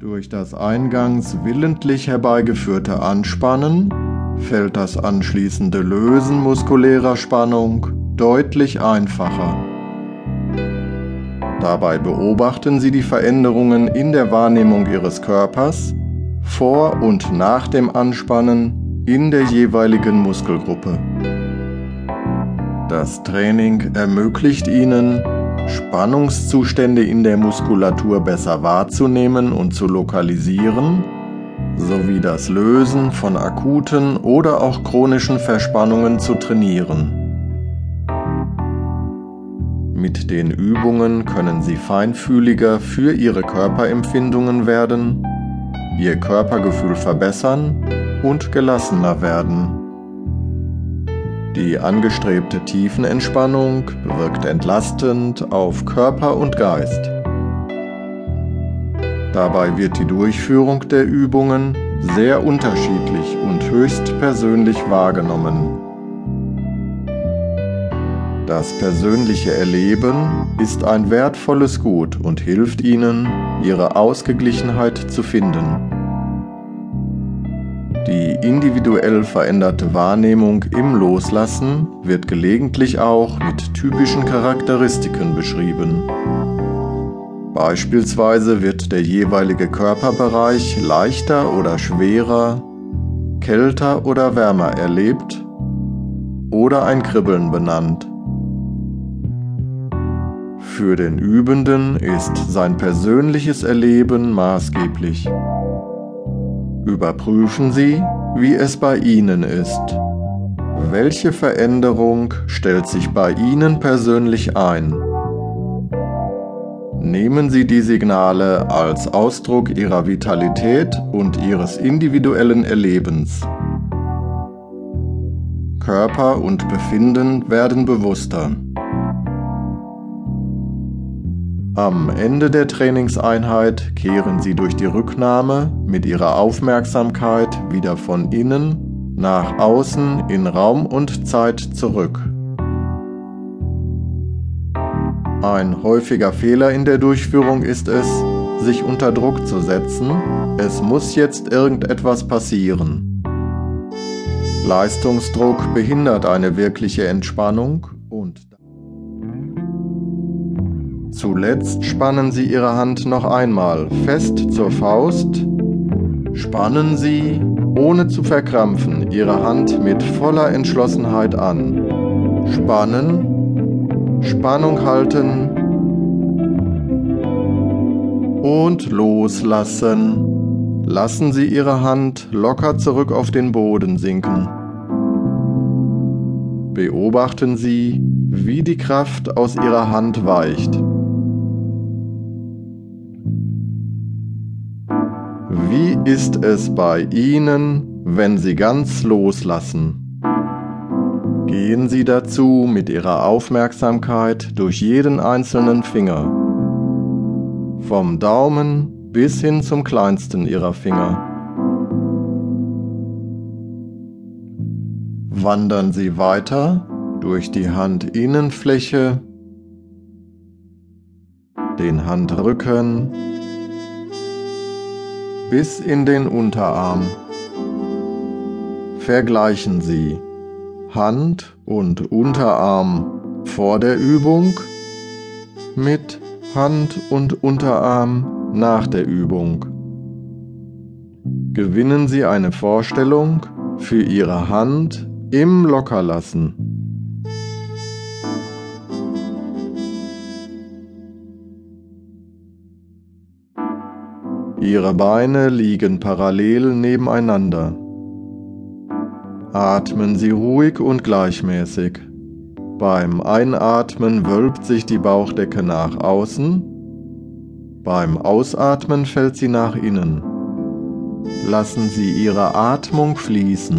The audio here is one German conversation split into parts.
Durch das eingangs willentlich herbeigeführte Anspannen fällt das anschließende Lösen muskulärer Spannung deutlich einfacher. Dabei beobachten Sie die Veränderungen in der Wahrnehmung Ihres Körpers vor und nach dem Anspannen in der jeweiligen Muskelgruppe. Das Training ermöglicht Ihnen, Spannungszustände in der Muskulatur besser wahrzunehmen und zu lokalisieren, sowie das Lösen von akuten oder auch chronischen Verspannungen zu trainieren. Mit den Übungen können Sie feinfühliger für Ihre Körperempfindungen werden, Ihr Körpergefühl verbessern und gelassener werden. Die angestrebte Tiefenentspannung wirkt entlastend auf Körper und Geist. Dabei wird die Durchführung der Übungen sehr unterschiedlich und höchst persönlich wahrgenommen. Das persönliche Erleben ist ein wertvolles Gut und hilft Ihnen, Ihre Ausgeglichenheit zu finden. Die individuell veränderte Wahrnehmung im Loslassen wird gelegentlich auch mit typischen Charakteristiken beschrieben. Beispielsweise wird der jeweilige Körperbereich leichter oder schwerer, kälter oder wärmer erlebt oder ein Kribbeln benannt. Für den Übenden ist sein persönliches Erleben maßgeblich. Überprüfen Sie, wie es bei Ihnen ist. Welche Veränderung stellt sich bei Ihnen persönlich ein? Nehmen Sie die Signale als Ausdruck Ihrer Vitalität und Ihres individuellen Erlebens. Körper und Befinden werden bewusster. Am Ende der Trainingseinheit kehren Sie durch die Rücknahme mit Ihrer Aufmerksamkeit wieder von innen nach außen in Raum und Zeit zurück. Ein häufiger Fehler in der Durchführung ist es, sich unter Druck zu setzen, es muss jetzt irgendetwas passieren. Leistungsdruck behindert eine wirkliche Entspannung Zuletzt spannen Sie Ihre Hand noch einmal fest zur Faust. Spannen Sie, ohne zu verkrampfen, Ihre Hand mit voller Entschlossenheit an. Spannen, Spannung halten und loslassen. Lassen Sie Ihre Hand locker zurück auf den Boden sinken. Beobachten Sie, wie die Kraft aus Ihrer Hand weicht. Ist es bei Ihnen, wenn Sie ganz loslassen? Gehen Sie dazu mit Ihrer Aufmerksamkeit durch jeden einzelnen Finger, vom Daumen bis hin zum kleinsten Ihrer Finger. Wandern Sie weiter durch die Handinnenfläche, den Handrücken, bis in den Unterarm. Vergleichen Sie Hand und Unterarm vor der Übung mit Hand und Unterarm nach der Übung. Gewinnen Sie eine Vorstellung für Ihre Hand im Lockerlassen. Ihre Beine liegen parallel nebeneinander. Atmen Sie ruhig und gleichmäßig. Beim Einatmen wölbt sich die Bauchdecke nach außen, beim Ausatmen fällt sie nach innen. Lassen Sie Ihre Atmung fließen.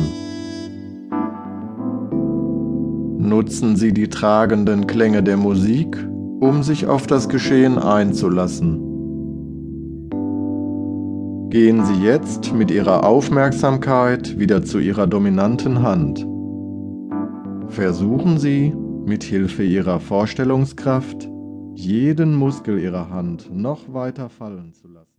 Nutzen Sie die tragenden Klänge der Musik, um sich auf das Geschehen einzulassen. Gehen Sie jetzt mit Ihrer Aufmerksamkeit wieder zu Ihrer dominanten Hand. Versuchen Sie, mit Hilfe Ihrer Vorstellungskraft, jeden Muskel Ihrer Hand noch weiter fallen zu lassen.